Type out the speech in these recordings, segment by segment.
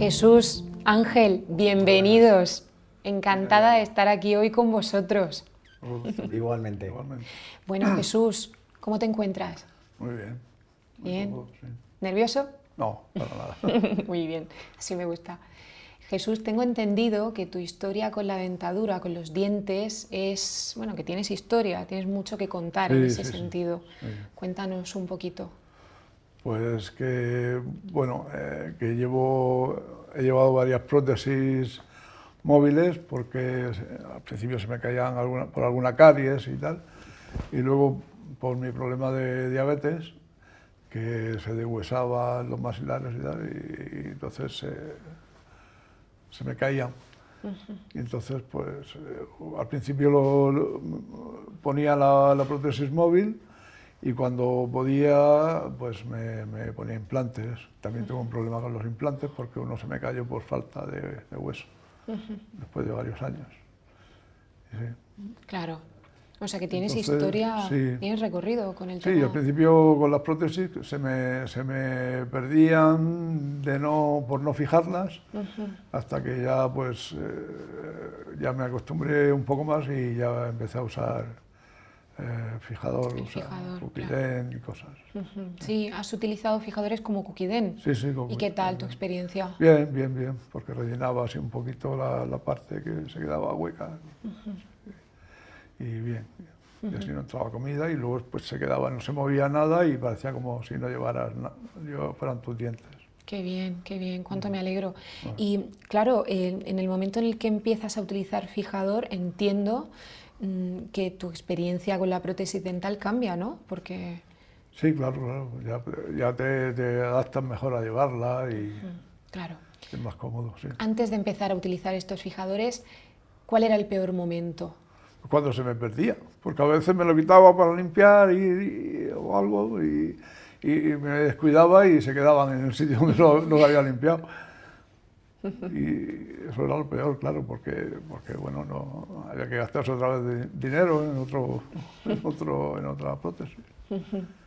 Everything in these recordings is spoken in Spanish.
Jesús, Ángel, bienvenidos. Encantada de estar aquí hoy con vosotros. Igualmente. Bueno, Jesús, ¿cómo te encuentras? Muy bien. Bien. ¿Nervioso? No, para nada. Muy bien, así me gusta. Jesús, tengo entendido que tu historia con la dentadura, con los dientes, es, bueno, que tienes historia, tienes mucho que contar en ese sentido. Cuéntanos un poquito. Pues que, bueno, eh, que llevo, he llevado varias prótesis móviles porque al principio se me caían por alguna caries y tal, y luego por mi problema de diabetes, que se deshuesaban los maxilares y tal, y, entonces se me caían. Y entonces, pues, eh, al principio lo, ponía la, la prótesis móvil, y cuando podía, pues me, ponía implantes. También tengo un problema con los implantes porque uno se me cayó por falta de, hueso, después de varios años. Claro. O sea que tienes historia, tienes recorrido con el tema. Sí, al principio con las prótesis se me, se me perdían de no, por no fijarlas, hasta que ya pues eh, ya me acostumbré un poco más y ya empecé a usar eh, fijador, Kukiden y cosas. Sí, has utilizado fijadores como Kukiden. Sí, sí. ¿Y qué tal tu experiencia? Bien, bien, bien, porque rellenaba así un poquito la, la parte que se quedaba hueca. Y bien, y así no entraba comida y luego pues se quedaba, no se movía nada y parecía como si no llevaras, yo fueran tus dientes. Qué bien, qué bien, cuánto me alegro. Y claro, en el momento en el que empiezas a utilizar fijador, entiendo que tu experiencia con la prótesis dental cambia, ¿no? Porque... Sí, claro, claro. Ya, te, adaptas mejor a llevarla y claro. es más cómodo. Sí. Antes de empezar a utilizar estos fijadores, ¿cuál era el peor momento? Cuando se me perdía, porque a veces me lo quitaba para limpiar y, o algo y, me descuidaba y se quedaban en el sitio donde lo, lo había limpiado. Y eso era lo peor, claro, porque, porque bueno, no, había que gastarse otra vez de dinero en, otro, en, otro, en otra prótesis.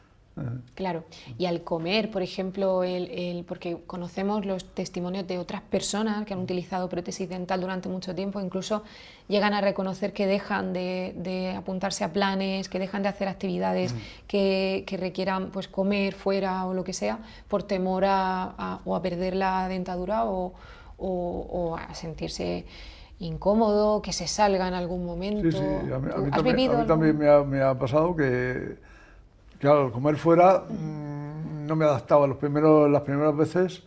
Claro, y al comer, por ejemplo, el, porque conocemos los testimonios de otras personas que han utilizado prótesis dental durante mucho tiempo, incluso llegan a reconocer que dejan de, apuntarse a planes, que dejan de hacer actividades que, requieran pues, comer fuera o lo que sea, por temor a, o a perder la dentadura o, o, a sentirse incómodo, que se salga en algún momento. Sí, sí, a mí, también, me, ha, pasado que, claro, al comer fuera mm, no me adaptaba. Los primeros, las primeras veces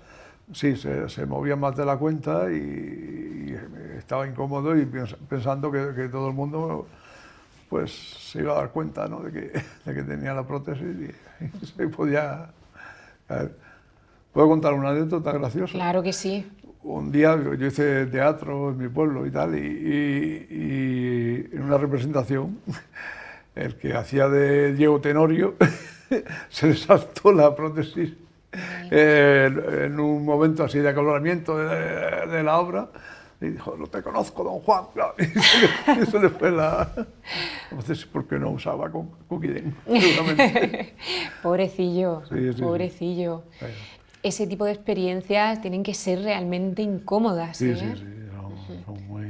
sí, se, movía más de la cuenta y, estaba incómodo y pensando que, todo el mundo pues se iba a dar cuenta ¿no? de, que, de, que, tenía la prótesis y, se podía... ¿Puedo contar una anécdota graciosa? Claro que sí un día yo hice teatro en mi pueblo y tal, y, en una representación, el que hacía de Diego Tenorio se le saltó la prótesis en un momento así de acaloramiento de, la obra. Y dijo, no te conozco, don Juan. Y eso le fue la... Entonces, ¿por qué no usaba con pobrecillo, pobrecillo ese tipo de experiencias tienen que ser realmente incómodas. Sí, ¿eh? sí, sí, son, muy,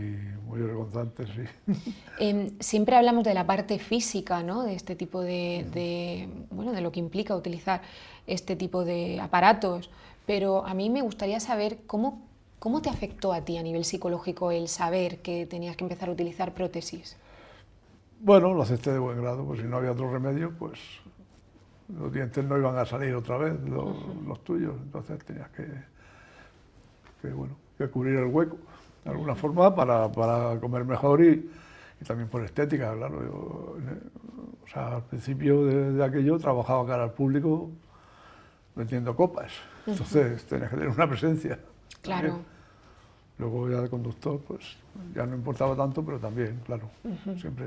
muy vergonzantes, sí. Em, siempre hablamos de la parte física, ¿no? De este tipo de, bueno, de lo que implica utilizar este tipo de aparatos, pero a mí me gustaría saber cómo, cómo te afectó a ti a nivel psicológico el saber que tenías que empezar a utilizar prótesis. Bueno, lo acepté de buen grado, pues si no había otro remedio, pues los dientes no iban a salir otra vez, los, tuyos, entonces tenías que, bueno, que cubrir el hueco de alguna forma para, para comer mejor y, y, también por estética, claro. Yo, o sea, al principio de, aquello trabajaba cara al público vendiendo copas, entonces tenías que tener una presencia. Claro. Luego ya de conductor, pues ya no importaba tanto, pero también, claro, siempre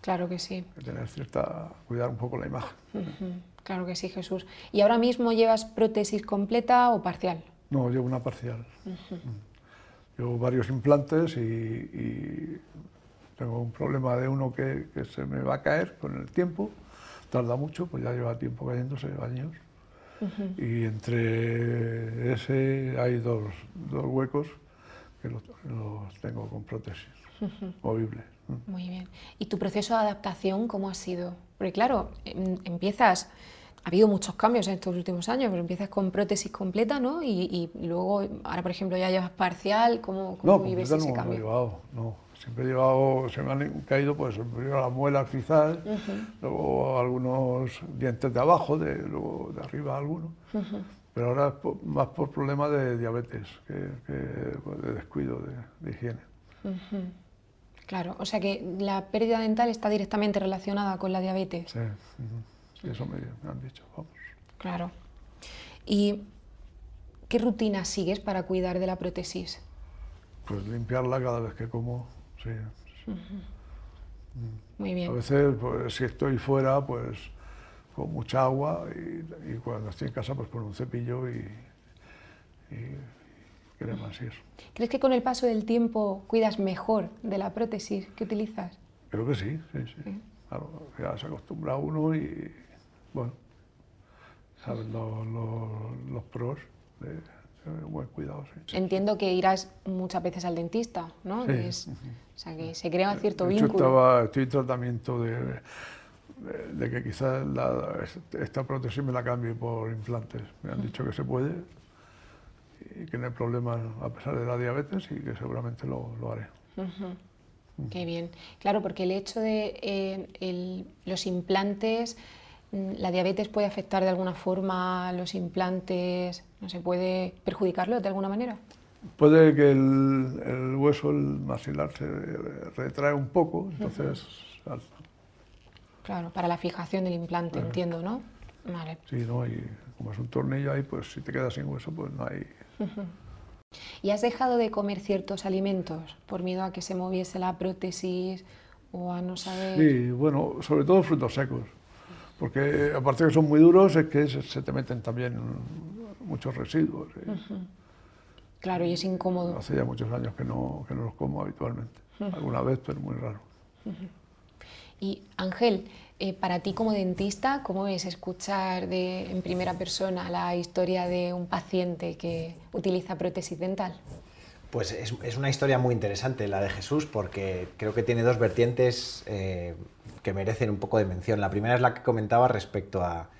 Claro que sí. tener cierta, cuidar un poco la imagen. Claro que sí, Jesús. ¿Y ahora mismo llevas prótesis completa o parcial? No, llevo una parcial. Mm. Llevo varios implantes y, tengo un problema de uno que, se me va a caer con el tiempo. Tarda mucho, pues ya lleva tiempo cayéndose, años. y entre ese hay dos, dos huecos que los, tengo con prótesis movible. Muy bien. ¿Y tu proceso de adaptación cómo ha sido? Porque claro, em, empiezas, ha habido muchos cambios en estos últimos años, pero empiezas con prótesis completa, ¿no? Y, luego, ahora por ejemplo, ya llevas parcial, ¿cómo, cómo no, vives ese no, cambio? No, he llevado, no. Siempre he llevado, se me han caído pues primero las muelas quizás, luego algunos dientes de abajo, de, luego de arriba algunos. Pero ahora es más por problemas de diabetes que, pues, de descuido de, higiene. Claro, o sea que la pérdida dental está directamente relacionada con la diabetes. Sí, eso me, me, han dicho. Vamos. Claro. ¿Y qué rutina sigues para cuidar de la prótesis? Pues limpiarla cada vez que como sí. Muy bien. A veces, pues, si estoy fuera, pues con mucha agua y, cuando estoy en casa, pues con un cepillo y, y así es. ¿Crees que con el paso del tiempo cuidas mejor de la prótesis que utilizas? Creo que sí, sí, sí. Claro, ya se acostumbra uno y, bueno, saben los, los pros de buen cuidado, sí. Entiendo que irás muchas veces al dentista, ¿no? Sí. O sea, que se crea cierto de vínculo. Estaba, estoy en tratamiento de, de, que quizás esta prótesis me la cambie por implantes. Me han dicho que se puede y que no hay problema a pesar de la diabetes y que seguramente lo, lo haré. Qué bien. Claro, porque el hecho de eh, los implantes Mm, ¿La diabetes puede afectar de alguna forma los implantes? ¿No se puede perjudicarlo de alguna manera? Puede que el, hueso, el maxilar, se retrae un poco, entonces... Claro, para la fijación del implante, entiendo, ¿no? Vale. Sí, ¿no? Y como es un tornillo ahí, pues si te quedas sin hueso, pues no hay... ¿Y has dejado de comer ciertos alimentos por miedo a que se moviese la prótesis o a no saber...? Sí, bueno, sobre todo frutos secos. Porque aparte de que son muy duros, es que se, te meten también muchos residuos. Claro, y es incómodo. Hace ya muchos años que no, que no los como habitualmente. Alguna vez, pero muy raro. Y Ángel, eh, para ti como dentista, ¿cómo es escuchar de, en primera persona la historia de un paciente que utiliza prótesis dental? Pues es, es, una historia muy interesante la de Jesús porque creo que tiene dos vertientes eh, que merecen un poco de mención. La primera es la que comentaba respecto a,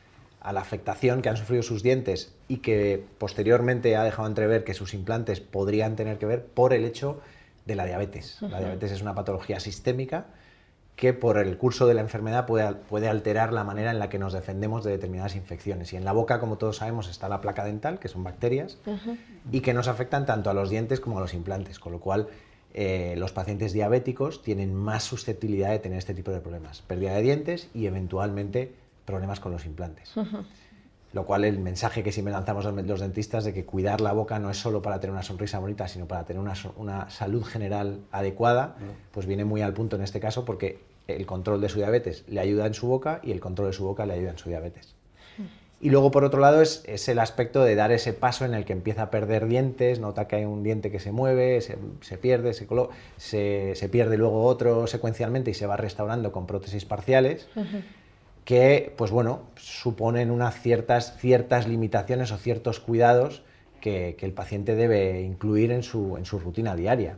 la afectación que han sufrido sus dientes y que posteriormente ha dejado entrever que sus implantes podrían tener que ver por el hecho de la diabetes. La diabetes es una patología sistémica que por el curso de la enfermedad puede, puede, alterar la manera en la que nos defendemos de determinadas infecciones. Y en la boca, como todos sabemos, está la placa dental, que son bacterias, y que nos afectan tanto a los dientes como a los implantes, con lo cual eh, los pacientes diabéticos tienen más susceptibilidad de tener este tipo de problemas, pérdida de dientes y eventualmente problemas con los implantes. Lo cual el mensaje que siempre lanzamos los dentistas de que cuidar la boca no es solo para tener una sonrisa bonita, sino para tener una, salud general adecuada, pues viene muy al punto en este caso porque el control de su diabetes le ayuda en su boca y el control de su boca le ayuda en su diabetes. Y luego, por otro lado, es, el aspecto de dar ese paso en el que empieza a perder dientes, nota que hay un diente que se mueve, se, pierde, se, se, pierde luego otro secuencialmente y se va restaurando con prótesis parciales, que, pues bueno, suponen unas ciertas, ciertas limitaciones o ciertos cuidados que, el paciente debe incluir en su, en su rutina diaria.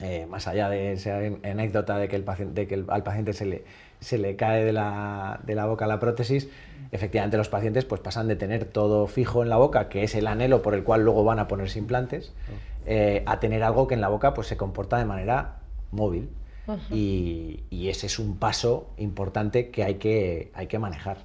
Eh, más allá de esa anécdota de que, el paciente, de que al paciente se le, se le cae de la, de la boca la prótesis, efectivamente los pacientes pues pasan de tener todo fijo en la boca, que es el anhelo por el cual luego van a ponerse implantes, eh, a tener algo que en la boca pues se comporta de manera móvil. y, ese es un paso importante que hay que, hay que manejar.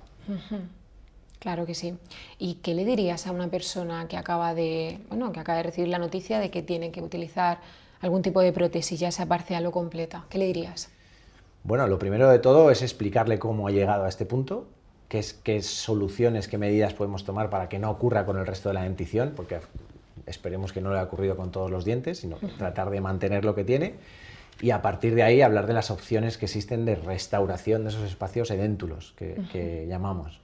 Claro que sí. ¿Y qué le dirías a una persona que acaba de, bueno, que acaba de recibir la noticia de que tiene que utilizar algún tipo de prótesis, ya sea parcial o completa? ¿Qué le dirías? Bueno, lo primero de todo es explicarle cómo ha llegado a este punto, qué, es, qué soluciones, qué medidas podemos tomar para que no ocurra con el resto de la dentición, porque esperemos que no le haya ocurrido con todos los dientes, sino tratar de mantener lo que tiene y a partir de ahí hablar de las opciones que existen de restauración de esos espacios edéntulos que, llamamos.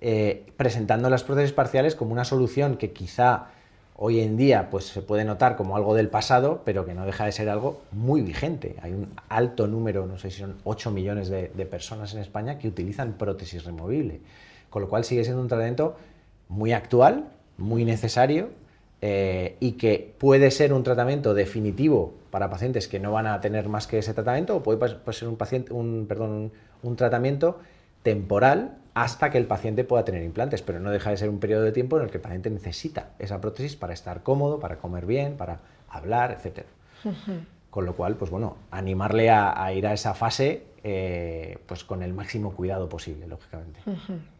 Eh, presentando las prótesis parciales como una solución que quizá hoy en día pues, se puede notar como algo del pasado, pero que no deja de ser algo muy vigente. Hay un alto número, no sé si son 8 millones de, personas en España que utilizan prótesis removible, con lo cual sigue siendo un tratamiento muy actual, muy necesario eh, y que puede ser un tratamiento definitivo para pacientes que no van a tener más que ese tratamiento o puede, ser un, paciente, un, perdón, un tratamiento temporal hasta que el paciente pueda tener implantes, pero no deja de ser un periodo de tiempo en el que el paciente necesita esa prótesis para estar cómodo, para comer bien, para hablar, etc. Con lo cual, pues bueno, animarle a, ir a esa fase eh, pues con el máximo cuidado posible, lógicamente.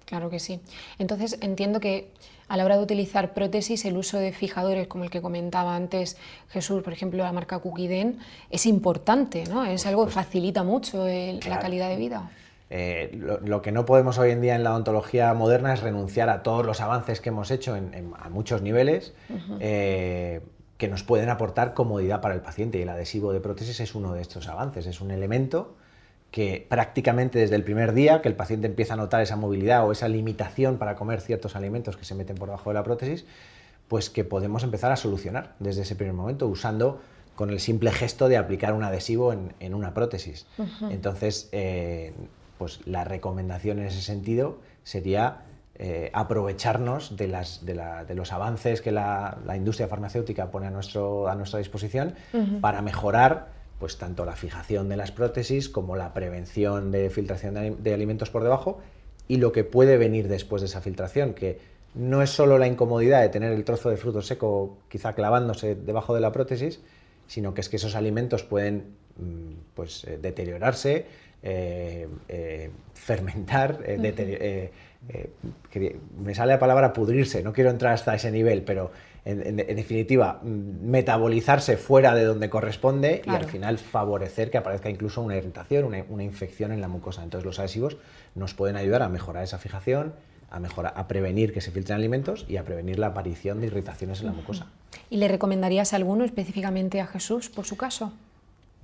Claro que sí. Entonces entiendo que a la hora de utilizar prótesis, el uso de fijadores como el que comentaba antes Jesús, por ejemplo, la marca Cookiden, es importante, ¿no? Es algo que facilita mucho la calidad de vida. Eh, lo, que no podemos hoy en día en la odontología moderna es renunciar a todos los avances que hemos hecho en, a muchos niveles eh, que nos pueden aportar comodidad para el paciente. Y el adhesivo de prótesis es uno de estos avances, es un elemento que prácticamente desde el primer día que el paciente empieza a notar esa movilidad o esa limitación para comer ciertos alimentos que se meten por debajo de la prótesis, pues que podemos empezar a solucionar desde ese primer momento usando con el simple gesto de aplicar un adhesivo en, una prótesis. Entonces, eh, pues la recomendación en ese sentido sería eh, aprovecharnos de, los avances que la, industria farmacéutica pone a, nuestro, a nuestra disposición para mejorar pues tanto la fijación de las prótesis como la prevención de filtración de, alimentos por debajo y lo que puede venir después de esa filtración, que no es solo la incomodidad de tener el trozo de fruto seco quizá clavándose debajo de la prótesis, sino que es que esos alimentos pueden mm, pues, eh, deteriorarse, eh, eh, fermentar, me sale la palabra pudrirse, no quiero entrar hasta ese nivel, pero en, definitiva, mm, metabolizarse fuera de donde corresponde y al final favorecer que aparezca incluso una irritación, una, infección en la mucosa. Entonces los adhesivos nos pueden ayudar a mejorar esa fijación, a, mejorar, a prevenir que se filtren alimentos y a prevenir la aparición de irritaciones en la mucosa. ¿Y le recomendarías alguno específicamente a Jesús por su caso?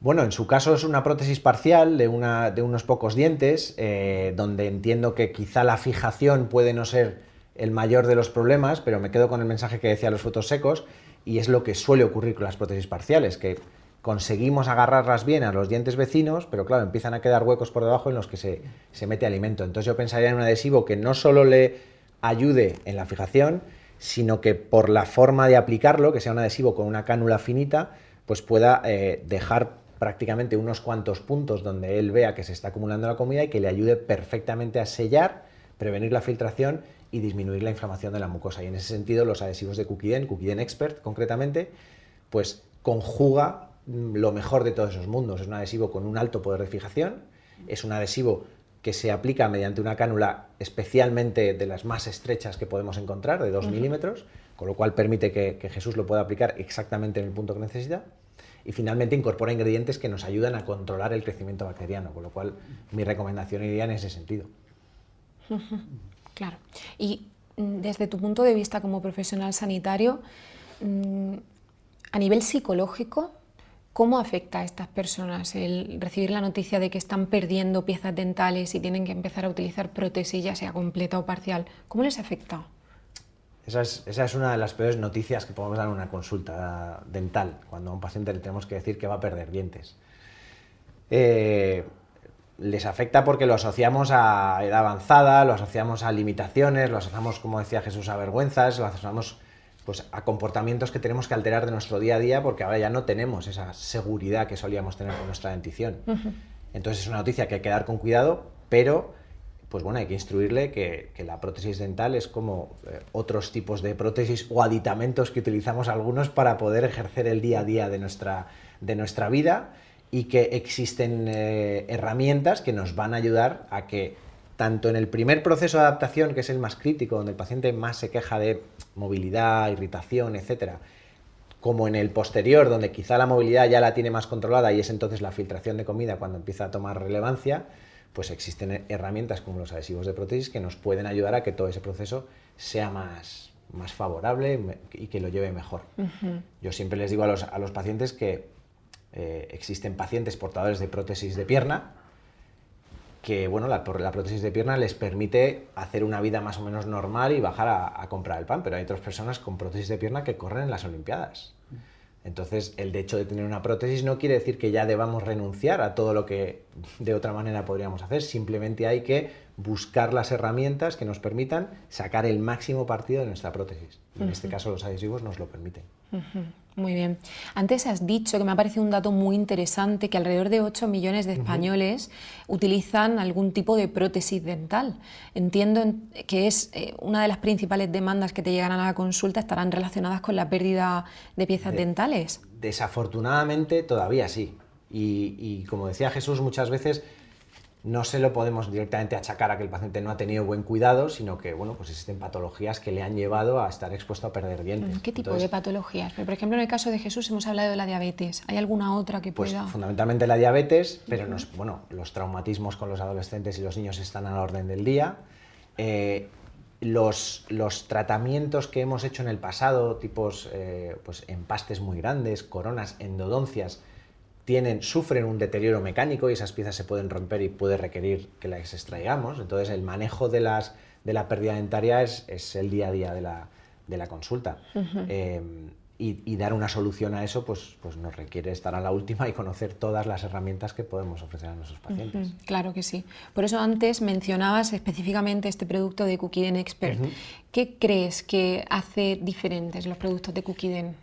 Bueno, en su caso es una prótesis parcial de, una, de unos pocos dientes, eh, donde entiendo que quizá la fijación puede no ser el mayor de los problemas, pero me quedo con el mensaje que decía los frutos secos, y es lo que suele ocurrir con las prótesis parciales, que conseguimos agarrarlas bien a los dientes vecinos, pero claro, empiezan a quedar huecos por debajo en los que se, se mete alimento. Entonces yo pensaría en un adhesivo que no solo le ayude en la fijación, sino que por la forma de aplicarlo, que sea un adhesivo con una cánula finita, pues pueda eh, dejar prácticamente unos cuantos puntos donde él vea que se está acumulando la comida y que le ayude perfectamente a sellar, prevenir la filtración y disminuir la inflamación de la mucosa. Y en ese sentido, los adhesivos de Cookiden, Cookiden Expert concretamente, pues conjuga mm, lo mejor de todos esos mundos. Es un adhesivo con un alto poder de fijación, es un adhesivo que se aplica mediante una cánula especialmente de las más estrechas que podemos encontrar, de 2 milímetros, con lo cual permite que, que Jesús lo pueda aplicar exactamente en el punto que necesita y finalmente incorpora ingredientes que nos ayudan a controlar el crecimiento bacteriano, con lo cual mi recomendación iría en ese sentido. Claro. Y mm, desde tu punto de vista como profesional sanitario, mm, a nivel psicológico, ¿cómo afecta a estas personas el recibir la noticia de que están perdiendo piezas dentales y tienen que empezar a utilizar prótesis, ya sea completa o parcial? ¿Cómo les afecta? Esa es, una de las peores noticias que podemos dar en una consulta dental, cuando a un paciente le tenemos que decir que va a perder dientes. Eh, les afecta porque lo asociamos a edad avanzada, lo asociamos a limitaciones, lo asociamos, como decía Jesús, a vergüenzas, lo asociamos pues, a comportamientos que tenemos que alterar de nuestro día a día porque ahora ya no tenemos esa seguridad que solíamos tener con nuestra dentición. Entonces es una noticia que hay que dar con cuidado, pero pues bueno, hay que instruirle que, la prótesis dental es como eh, otros tipos de prótesis o aditamentos que utilizamos algunos para poder ejercer el día a día de nuestra, de nuestra vida y que existen eh, herramientas que nos van a ayudar a que tanto en el primer proceso de adaptación, que es el más crítico, donde el paciente más se queja de movilidad, irritación, etcétera, como en el posterior, donde quizá la movilidad ya la tiene más controlada y es entonces la filtración de comida cuando empieza a tomar relevancia, pues existen herramientas como los adhesivos de prótesis que nos pueden ayudar a que todo ese proceso sea más, más favorable y que lo lleve mejor. Yo siempre les digo a los, a los pacientes que eh, existen pacientes portadores de prótesis de pierna que bueno, la, la, prótesis de pierna les permite hacer una vida más o menos normal y bajar a, a comprar el pan, pero hay otras personas con prótesis de pierna que corren en las Olimpiadas. Entonces, el hecho de tener una prótesis no quiere decir que ya debamos renunciar a todo lo que de otra manera podríamos hacer, simplemente hay que buscar las herramientas que nos permitan sacar el máximo partido de nuestra prótesis. Y en este caso los adhesivos nos lo permiten. Muy bien. Antes has dicho que me ha parecido un dato muy interesante que alrededor de 8 millones de españoles utilizan algún tipo de prótesis dental. Entiendo que es eh, una de las principales demandas que te llegan a la consulta estarán relacionadas con la pérdida de piezas dentales. Desafortunadamente todavía sí. y como decía Jesús muchas veces, no se lo podemos directamente achacar a que el paciente no ha tenido buen cuidado, sino que bueno, pues existen patologías que le han llevado a estar expuesto a perder dientes. ¿Qué tipo de patologías? Por ejemplo, en el caso de Jesús hemos hablado de la diabetes. ¿Hay alguna otra que pues, pueda...? fundamentalmente la diabetes, pero bueno, los traumatismos con los adolescentes y los niños están a la orden del día. Eh, los, los, tratamientos que hemos hecho en el pasado, tipos eh, pues empastes muy grandes, coronas, endodoncias, tienen, sufren un deterioro mecánico y esas piezas se pueden romper y puede requerir que las extraigamos. Entonces el manejo de, las, de la pérdida dentaria es, es el día a día de la, de la consulta. Eh, y, dar una solución a eso pues, pues nos requiere estar a la última y conocer todas las herramientas que podemos ofrecer a nuestros pacientes. claro que sí. Por eso antes mencionabas específicamente este producto de Cookiden Expert. ¿Qué crees que hace diferentes los productos de Cookiden?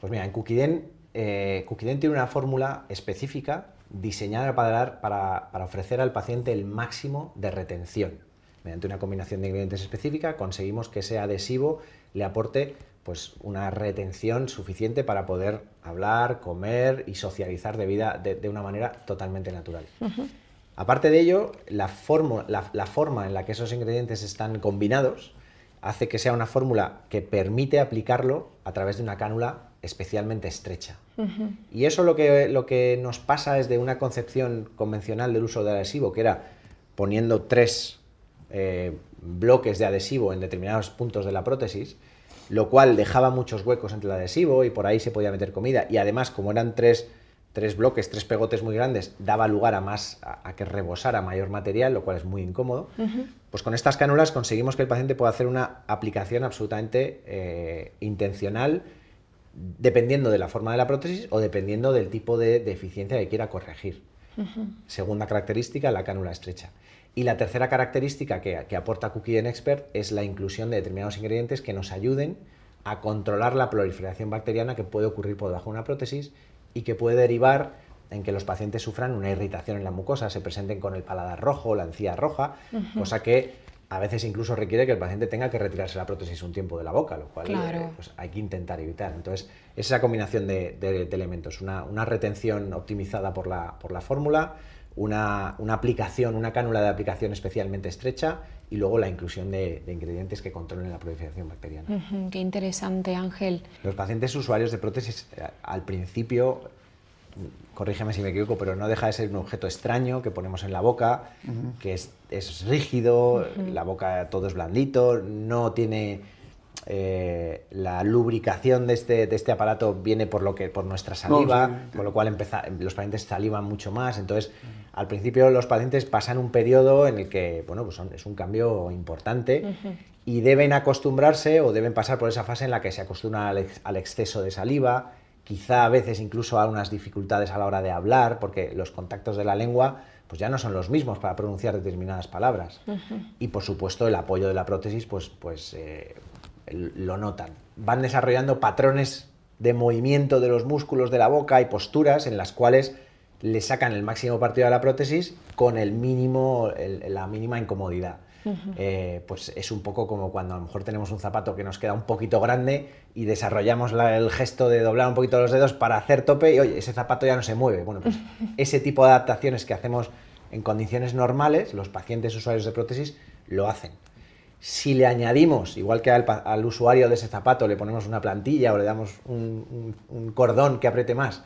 Pues mira, en Cookiden eh, tiene una fórmula específica diseñada para, para, ofrecer al paciente el máximo de retención. Mediante una combinación de ingredientes específica conseguimos que ese adhesivo le aporte pues, una retención suficiente para poder hablar, comer y socializar de, vida, de, una manera totalmente natural. Aparte de ello, la, la forma en la que esos ingredientes están combinados hace que sea una fórmula que permite aplicarlo a través de una cánula especialmente estrecha. Y eso lo que, lo que nos pasa es de una concepción convencional del uso de adhesivo, que era poniendo tres eh, bloques de adhesivo en determinados puntos de la prótesis, lo cual dejaba muchos huecos entre el adhesivo y por ahí se podía meter comida. Y además, como eran tres, tres bloques, tres pegotes muy grandes, daba lugar a, más, a, que rebosara mayor material, lo cual es muy incómodo. Pues con estas cánulas conseguimos que el paciente pueda hacer una aplicación absolutamente eh, intencional dependiendo de la forma de la prótesis o dependiendo del tipo de deficiencia que quiera corregir. Segunda característica, la cánula estrecha. Y la tercera característica que, aporta Cookie Expert es la inclusión de determinados ingredientes que nos ayuden a controlar la proliferación bacteriana que puede ocurrir por debajo de una prótesis y que puede derivar en que los pacientes sufran una irritación en la mucosa, se presenten con el paladar rojo, la encía roja, cosa que a veces incluso requiere que el paciente tenga que retirarse la prótesis un tiempo de la boca, lo cual eh, pues hay que intentar evitar. Entonces, esa combinación de, elementos, una, retención optimizada por la, por la fórmula, una, aplicación, una cánula de aplicación especialmente estrecha y luego la inclusión de, ingredientes que controlen la proliferación bacteriana. qué interesante, Ángel. Los pacientes usuarios de prótesis eh, al principio corrígeme si me equivoco, pero no deja de ser un objeto extraño que ponemos en la boca, que es, rígido, la boca todo es blandito, no tiene eh, la lubricación de este, de este aparato viene por lo que por nuestra saliva, con lo cual los pacientes salivan mucho más. Entonces, al principio los pacientes pasan un periodo en el que, bueno, pues es un cambio importante y deben acostumbrarse o deben pasar por esa fase en la que se acostumbran al exceso de saliva, quizá a veces incluso a unas dificultades a la hora de hablar, porque los contactos de la lengua pues ya no son los mismos para pronunciar determinadas palabras. Y por supuesto el apoyo de la prótesis pues, pues eh, lo notan. Van desarrollando patrones de movimiento de los músculos de la boca y posturas en las cuales le sacan el máximo partido a la prótesis con el mínimo, la mínima incomodidad. Eh, pues es un poco como cuando a lo mejor tenemos un zapato que nos queda un poquito grande y desarrollamos el gesto de doblar un poquito los dedos para hacer tope y oye, ese zapato ya no se mueve. Bueno, pues ese tipo de adaptaciones que hacemos en condiciones normales, los pacientes usuarios de prótesis lo hacen. Si le añadimos, igual que al, usuario de ese zapato, le ponemos una plantilla o le damos un, cordón que apriete más,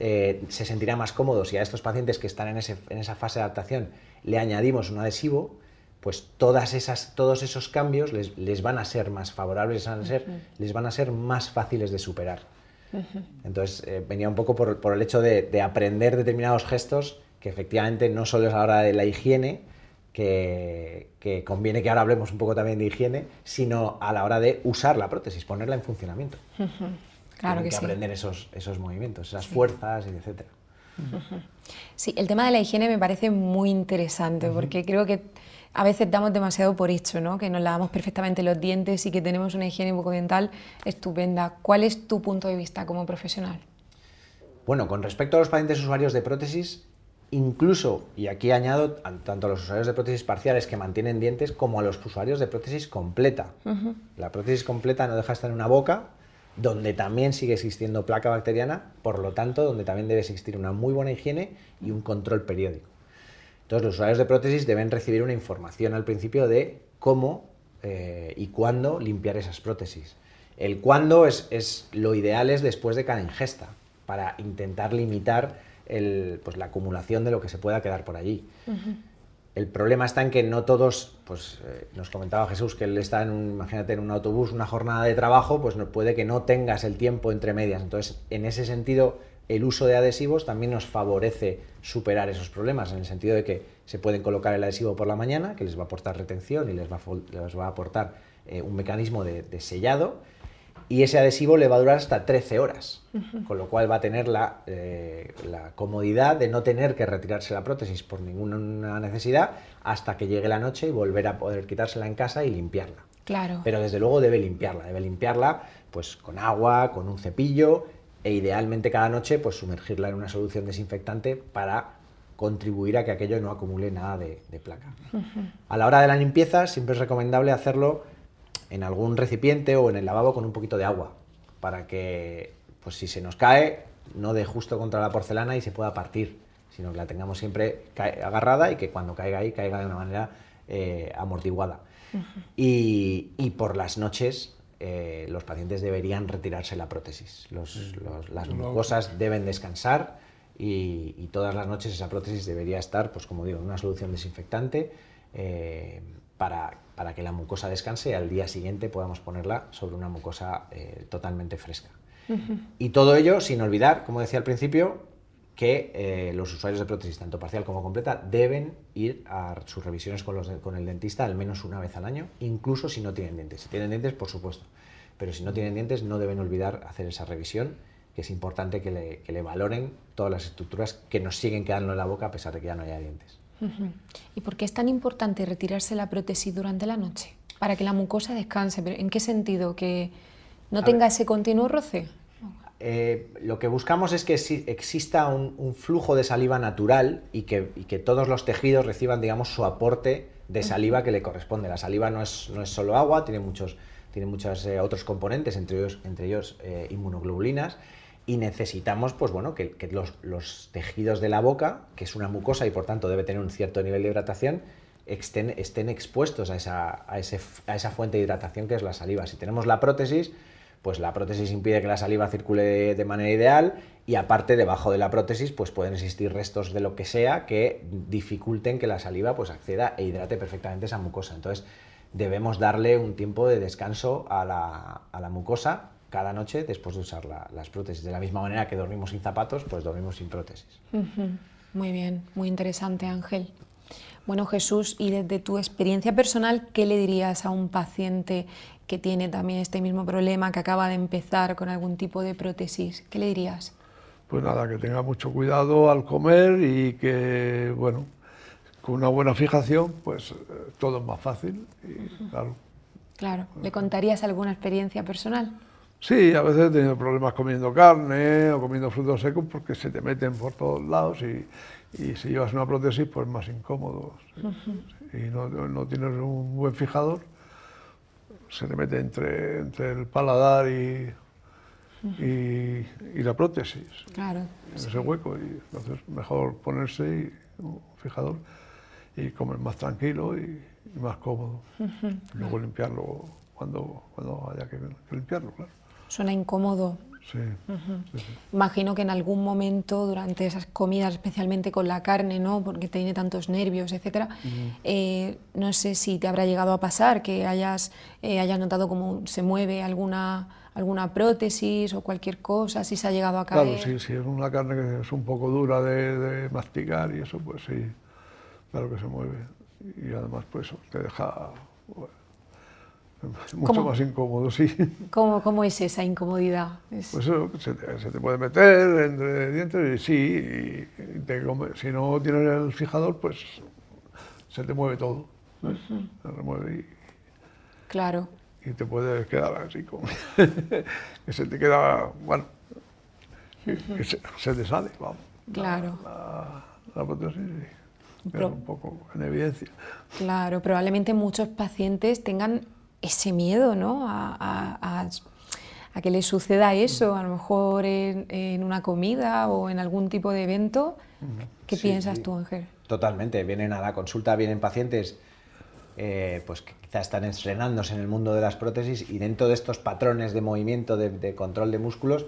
eh, se sentirá más cómodo. Si a estos pacientes que están en, en esa fase de adaptación le añadimos un adhesivo, pues todas esas, todos esos cambios les, van a ser más favorables, les van a ser, les van a ser más fáciles de superar. Entonces eh, venía un poco por, el hecho de, aprender determinados gestos que efectivamente no solo es a la hora de la higiene, que, conviene que ahora hablemos un poco también de higiene, sino a la hora de usar la prótesis, ponerla en funcionamiento. Claro que, que aprender esos, esos movimientos, esas fuerzas, etc. Sí, el tema de la higiene me parece muy interesante porque creo que a veces damos demasiado por hecho, ¿no? que nos lavamos perfectamente los dientes y que tenemos una higiene bucodental estupenda. ¿Cuál es tu punto de vista como profesional? Bueno, con respecto a los pacientes usuarios de prótesis, incluso, y aquí añado tanto a los usuarios de prótesis parciales que mantienen dientes como a los usuarios de prótesis completa. La prótesis completa no deja de estar en una boca donde también sigue existiendo placa bacteriana, por lo tanto, donde también debe existir una muy buena higiene y un control periódico. Entonces, los usuarios de prótesis deben recibir una información al principio de cómo eh, y cuándo limpiar esas prótesis. El cuándo es, lo ideal es después de cada ingesta, para intentar limitar pues, la acumulación de lo que se pueda quedar por allí. El problema está en que no todos, pues eh, nos comentaba Jesús que él está en un, imagínate, en un autobús, una jornada de trabajo, pues no, puede que no tengas el tiempo entre medias. Entonces, en ese sentido, el uso de adhesivos también nos favorece superar esos problemas, en el sentido de que se pueden colocar el adhesivo por la mañana, que les va a aportar retención y les va a, les va a aportar eh, un mecanismo de, sellado, y ese adhesivo le va a durar hasta 13 horas, con lo cual va a tener la, eh, la, comodidad de no tener que retirarse la prótesis por ninguna necesidad hasta que llegue la noche y volver a poder quitársela en casa y limpiarla. Claro. Pero desde luego debe limpiarla, debe limpiarla pues con agua, con un cepillo e idealmente cada noche pues sumergirla en una solución desinfectante para contribuir a que aquello no acumule nada de, placa. A la hora de la limpieza siempre es recomendable hacerlo en algún recipiente o en el lavabo con un poquito de agua para que pues si se nos cae no dé justo contra la porcelana y se pueda partir, sino que la tengamos siempre agarrada y que cuando caiga ahí caiga de una manera eh, amortiguada. y, y por las noches eh, los pacientes deberían retirarse la prótesis. las mucosas deben descansar y, todas las noches esa prótesis debería estar, pues como digo, en una solución desinfectante eh, para, que la mucosa descanse y al día siguiente podamos ponerla sobre una mucosa eh, totalmente fresca. Y todo ello sin olvidar, como decía al principio, que los usuarios de prótesis, tanto parcial como completa, deben ir a sus revisiones con, los con el dentista al menos una vez al año, incluso si no tienen dientes. Si tienen dientes, por supuesto, pero si no tienen dientes no deben olvidar hacer esa revisión, que es importante que le, valoren todas las estructuras que nos siguen quedando en la boca a pesar de que ya no haya dientes. ¿Y por qué es tan importante retirarse la prótesis durante la noche? Para que la mucosa descanse, pero ¿en qué sentido? ¿Que no tenga ese continuo roce? Eh, lo que buscamos es que exista un, flujo de saliva natural y que, todos los tejidos reciban, digamos, su aporte de saliva que le corresponde. La saliva no es, no es solo agua, tiene muchos, tiene muchos eh, otros componentes, entre ellos, entre ellos eh, inmunoglobulinas, y necesitamos pues, bueno, que, los, tejidos de la boca, que es una mucosa y por tanto debe tener un cierto nivel de hidratación, estén, estén expuestos a esa, a, ese, a esa fuente de hidratación que es la saliva. Si tenemos la prótesis, pues la prótesis impide que la saliva circule de, manera ideal y aparte debajo de la prótesis pues pueden existir restos de lo que sea que dificulten que la saliva pues acceda e hidrate perfectamente esa mucosa. Entonces debemos darle un tiempo de descanso a la, mucosa cada noche después de usar las prótesis. De la misma manera que dormimos sin zapatos, pues dormimos sin prótesis. Muy bien, muy interesante Ángel. Bueno Jesús, y desde tu experiencia personal, ¿qué le dirías a un paciente que tiene también este mismo problema, que acaba de empezar con algún tipo de prótesis? ¿Qué le dirías? Pues nada, que tenga mucho cuidado al comer y que, bueno, con una buena fijación, pues eh, todo es más fácil. claro. claro. ¿Le contarías alguna experiencia personal? Sí, a veces he tenido problemas comiendo carne o comiendo frutos secos porque se te meten por todos lados y, y si llevas una prótesis, pues más incómodo. Y no, no, tienes un buen fijador, se te mete entre, entre el paladar y, y, la prótesis. Claro. En ese hueco. Y entonces mejor ponerse un fijador y comer más tranquilo y, más cómodo. Luego limpiarlo cuando, cuando haya que, limpiarlo, claro. Suena incómodo. Sí, Imagino que en algún momento durante esas comidas, especialmente con la carne, ¿no? porque tiene tantos nervios, etcétera, eh, no sé si te habrá llegado a pasar que hayas, eh, hayas notado cómo se mueve alguna, alguna prótesis o cualquier cosa, si se ha llegado a caer. Claro, sí, si es una carne que es un poco dura de, de masticar y eso, pues sí claro que se mueve. Y además, pues te deja mucho más incómodo, sí. ¿Cómo, ¿Cómo, es esa incomodidad? Pues eso, se te, puede meter entre dientes y sí, y si no tienes el fijador, pues se te mueve todo. Se remueve y... Claro. Y te puedes quedar así como... que se te queda, bueno, que se, te sale, vamos. Claro. La, la, prótesis un poco en evidencia. Claro, probablemente muchos pacientes tengan ese miedo, ¿no? a a que le suceda eso, a lo mejor en, una comida o en algún tipo de evento. ¿Qué piensas tú, Ángel? Totalmente, vienen a la consulta, vienen pacientes eh, pues que quizás están estrenándose en el mundo de las prótesis y dentro de estos patrones de movimiento, de, control de músculos,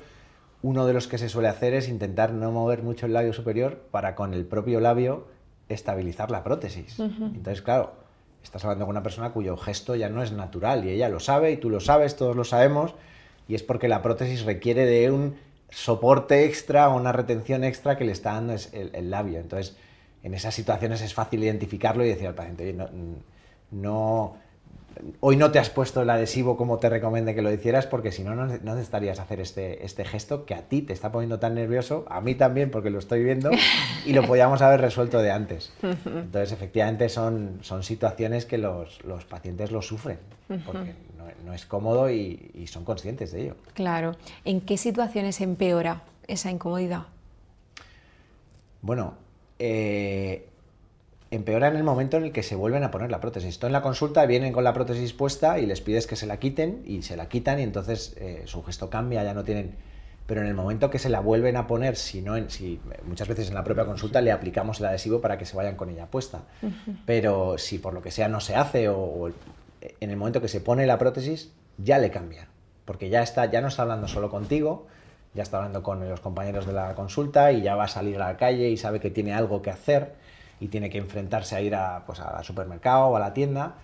uno de los que se suele hacer es intentar no mover mucho el labio superior para con el propio labio estabilizar la prótesis. Entonces, claro, estás hablando con una persona cuyo gesto ya no es natural y ella lo sabe y tú lo sabes, todos lo sabemos y es porque la prótesis requiere de un soporte extra o una retención extra que le está dando el, labio. Entonces, en esas situaciones es fácil identificarlo y decir al paciente, oye, no hoy no te has puesto el adhesivo como te recomendé que lo hicieras porque si no, no necesitarías hacer este, este gesto que a ti te está poniendo tan nervioso, a mí también porque lo estoy viendo y lo podíamos haber resuelto de antes. Entonces, efectivamente, son, son situaciones que los, los pacientes lo sufren porque no, es cómodo y, y, son conscientes de ello. Claro. ¿En qué situaciones empeora esa incomodidad? Bueno, eh, empeora en el momento en el que se vuelven a poner la prótesis. Esto en la consulta vienen con la prótesis puesta y les pides que se la quiten y se la quitan y entonces eh, su gesto cambia, ya no tienen... Pero en el momento que se la vuelven a poner, si no en, si, muchas veces en la propia consulta le aplicamos el adhesivo para que se vayan con ella puesta. Pero si por lo que sea no se hace o, en el momento que se pone la prótesis, ya le cambia. Porque ya, está, ya no está hablando solo contigo, ya está hablando con los compañeros de la consulta y ya va a salir a la calle y sabe que tiene algo que hacer y tiene que enfrentarse a ir a, pues, al supermercado o a la tienda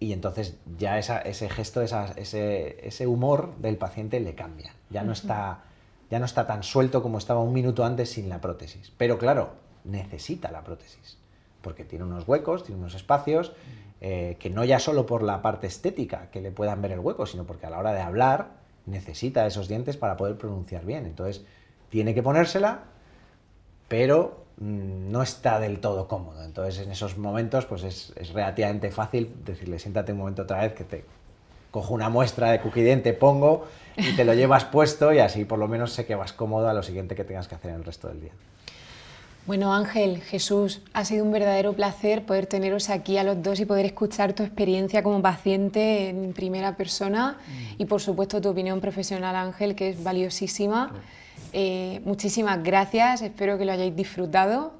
y entonces ya ese gesto, ese, ese, humor del paciente le cambia. Ya no, está, ya no está tan suelto como estaba un minuto antes sin la prótesis. Pero claro, necesita la prótesis, porque tiene unos huecos, tiene unos espacios, eh, que no ya solo por la parte estética, que le puedan ver el hueco, sino porque a la hora de hablar necesita esos dientes para poder pronunciar bien. Entonces, tiene que ponérsela, pero no está del todo cómodo. Entonces, en esos momentos, pues es, relativamente fácil decirle, siéntate un momento otra vez, que te cojo una muestra de Cookident, te pongo y te lo llevas puesto y así por lo menos sé que vas cómodo a lo siguiente que tengas que hacer en el resto del día. Bueno, Ángel, Jesús, ha sido un verdadero placer poder teneros aquí a los dos y poder escuchar tu experiencia como paciente en primera persona y, por supuesto, tu opinión profesional, Ángel, que es valiosísima. Eh, muchísimas gracias, espero que lo hayáis disfrutado.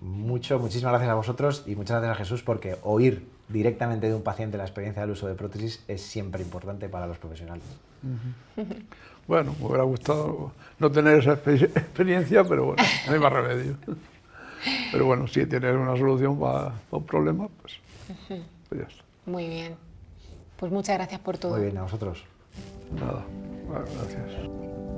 Mucho, muchísimas gracias a vosotros y muchas gracias a Jesús porque oír directamente de un paciente la experiencia del uso de prótesis es siempre importante para los profesionales. Bueno, me hubiera gustado no tener esa experiencia, pero bueno, no hay más remedio. Pero bueno, si tienes una solución para, un problema, pues, pues, ya está. Muy bien. Pues muchas gracias por todo. Muy bien, a vosotros. Nada, gracias.